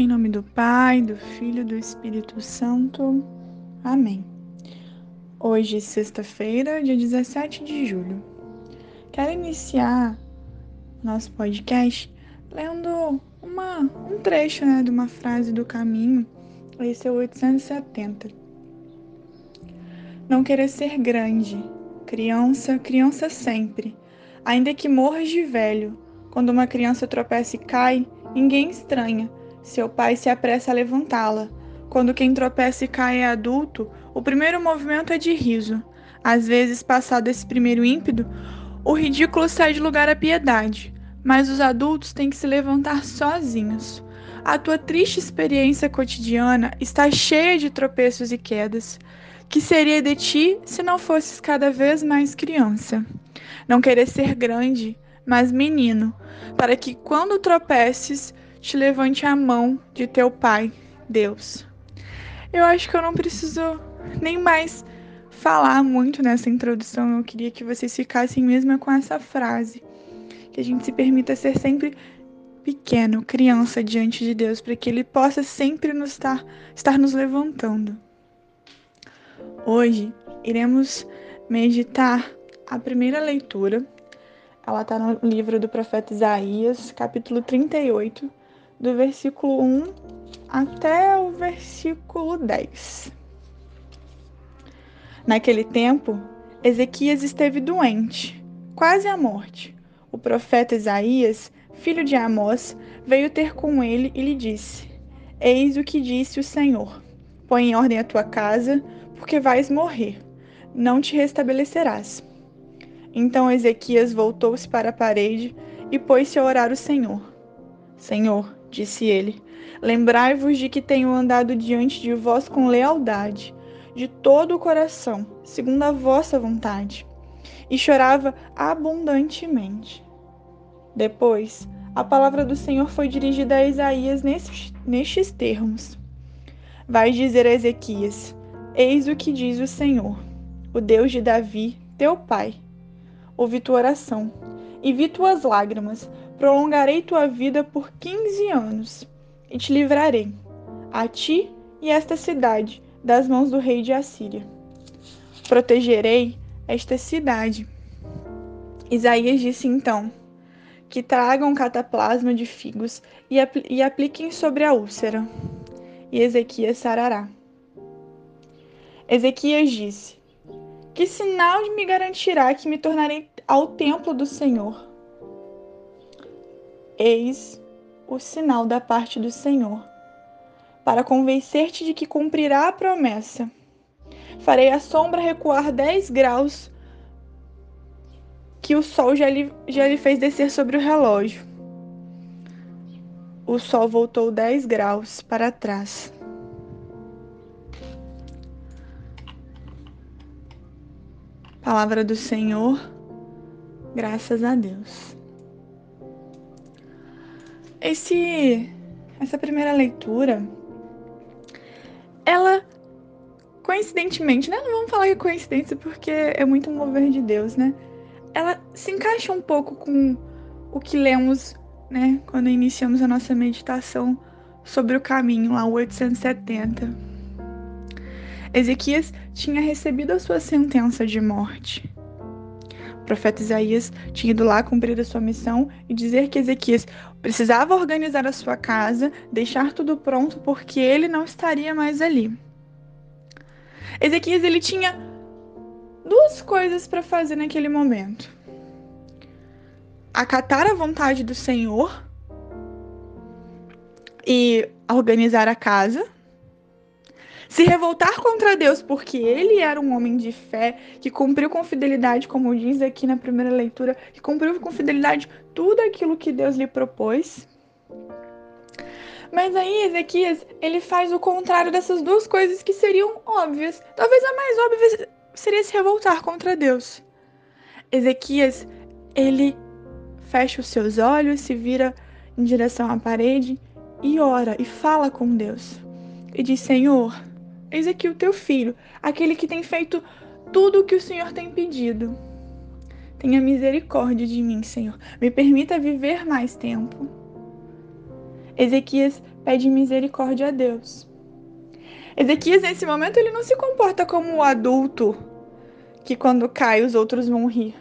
Em nome do Pai, do Filho e do Espírito Santo. Amém. Hoje, sexta-feira, dia 17 de julho. Quero iniciar nosso podcast lendo uma, um trecho né, de uma frase do caminho. Esse é o 870. Não querer ser grande, criança, criança sempre. Ainda que morras de velho, quando uma criança tropeça e cai, ninguém estranha seu pai se apressa a levantá-la. Quando quem tropeça e cai é adulto, o primeiro movimento é de riso. Às vezes, passado esse primeiro ímpeto, o ridículo sai de lugar à piedade, mas os adultos têm que se levantar sozinhos. A tua triste experiência cotidiana está cheia de tropeços e quedas. Que seria de ti se não fosses cada vez mais criança? Não querer ser grande, mas menino, para que quando tropeces, te levante a mão de teu Pai, Deus. Eu acho que eu não preciso nem mais falar muito nessa introdução. Eu queria que vocês ficassem mesmo com essa frase. Que a gente se permita ser sempre pequeno, criança diante de Deus, para que Ele possa sempre nos estar, estar nos levantando. Hoje iremos meditar a primeira leitura. Ela está no livro do profeta Isaías, capítulo 38, do versículo 1 até o versículo 10. Naquele tempo, Ezequias esteve doente, quase à morte. O profeta Isaías, filho de Amós, veio ter com ele e lhe disse: Eis o que disse o Senhor: Põe em ordem a tua casa, porque vais morrer, não te restabelecerás. Então Ezequias voltou-se para a parede e pôs-se a orar o Senhor. Senhor, disse ele. Lembrai-vos de que tenho andado diante de vós com lealdade, de todo o coração, segundo a vossa vontade. E chorava abundantemente. Depois, a palavra do Senhor foi dirigida a Isaías nestes, nestes termos: Vai dizer a Ezequias: Eis o que diz o Senhor, o Deus de Davi, teu pai. Ouvi tua oração e vi tuas lágrimas prolongarei tua vida por quinze anos e te livrarei, a ti e esta cidade, das mãos do rei de Assíria. Protegerei esta cidade. Isaías disse então: Que tragam cataplasma de figos e, apl e apliquem sobre a úlcera. E Ezequias sarará. Ezequias disse: Que sinal me garantirá que me tornarei ao templo do Senhor? Eis o sinal da parte do Senhor, para convencer-te de que cumprirá a promessa. Farei a sombra recuar dez graus que o sol já lhe, já lhe fez descer sobre o relógio. O sol voltou dez graus para trás. Palavra do Senhor, graças a Deus. Esse, essa primeira leitura, ela coincidentemente, né? Não vamos falar que é coincidência porque é muito mover de Deus, né? Ela se encaixa um pouco com o que lemos, né, quando iniciamos a nossa meditação sobre o caminho, lá 870. Ezequias tinha recebido a sua sentença de morte profeta Isaías tinha ido lá cumprir a sua missão e dizer que Ezequias precisava organizar a sua casa, deixar tudo pronto porque ele não estaria mais ali. Ezequias ele tinha duas coisas para fazer naquele momento: acatar a vontade do Senhor e organizar a casa se revoltar contra Deus porque ele era um homem de fé, que cumpriu com fidelidade, como diz aqui na primeira leitura, que cumpriu com fidelidade tudo aquilo que Deus lhe propôs. Mas aí Ezequias, ele faz o contrário dessas duas coisas que seriam óbvias. Talvez a mais óbvia seria se revoltar contra Deus. Ezequias, ele fecha os seus olhos, se vira em direção à parede e ora e fala com Deus. E diz: Senhor, Eis aqui o teu filho, aquele que tem feito tudo o que o Senhor tem pedido. Tenha misericórdia de mim, Senhor. Me permita viver mais tempo. Ezequias pede misericórdia a Deus. Ezequias, nesse momento, ele não se comporta como o adulto que, quando cai, os outros vão rir.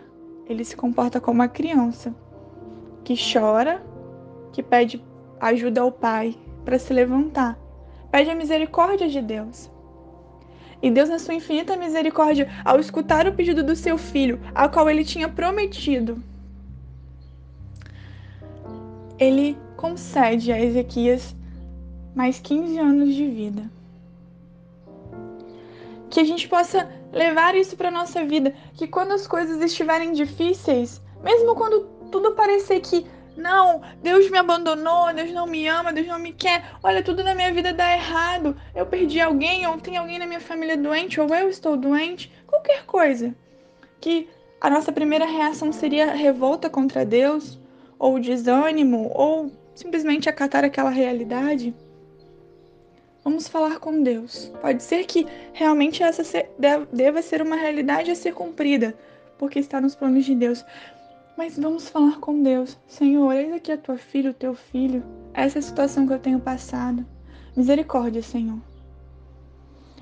Ele se comporta como a criança que chora, que pede ajuda ao pai para se levantar. Pede a misericórdia de Deus. E Deus, na sua infinita misericórdia, ao escutar o pedido do seu filho, ao qual ele tinha prometido, ele concede a Ezequias mais 15 anos de vida. Que a gente possa levar isso para nossa vida, que quando as coisas estiverem difíceis, mesmo quando tudo parecer que não, Deus me abandonou, Deus não me ama, Deus não me quer. Olha, tudo na minha vida dá errado. Eu perdi alguém, ou tem alguém na minha família doente, ou eu estou doente. Qualquer coisa. Que a nossa primeira reação seria revolta contra Deus, ou desânimo, ou simplesmente acatar aquela realidade. Vamos falar com Deus. Pode ser que realmente essa deva ser uma realidade a ser cumprida, porque está nos planos de Deus. Mas vamos falar com Deus. Senhor, eis aqui a tua filha, o teu filho. Essa é a situação que eu tenho passado. Misericórdia, Senhor.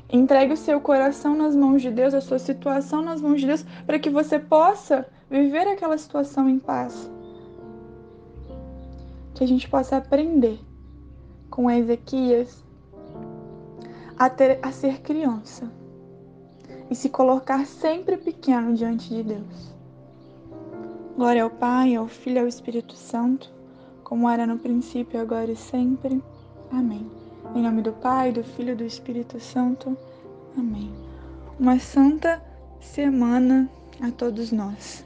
Entregue o seu coração nas mãos de Deus, a sua situação nas mãos de Deus, para que você possa viver aquela situação em paz. Que a gente possa aprender com Ezequias a, ter, a ser criança e se colocar sempre pequeno diante de Deus. Glória ao Pai, ao Filho e ao Espírito Santo, como era no princípio, agora e sempre. Amém. Em nome do Pai, do Filho e do Espírito Santo. Amém. Uma santa semana a todos nós.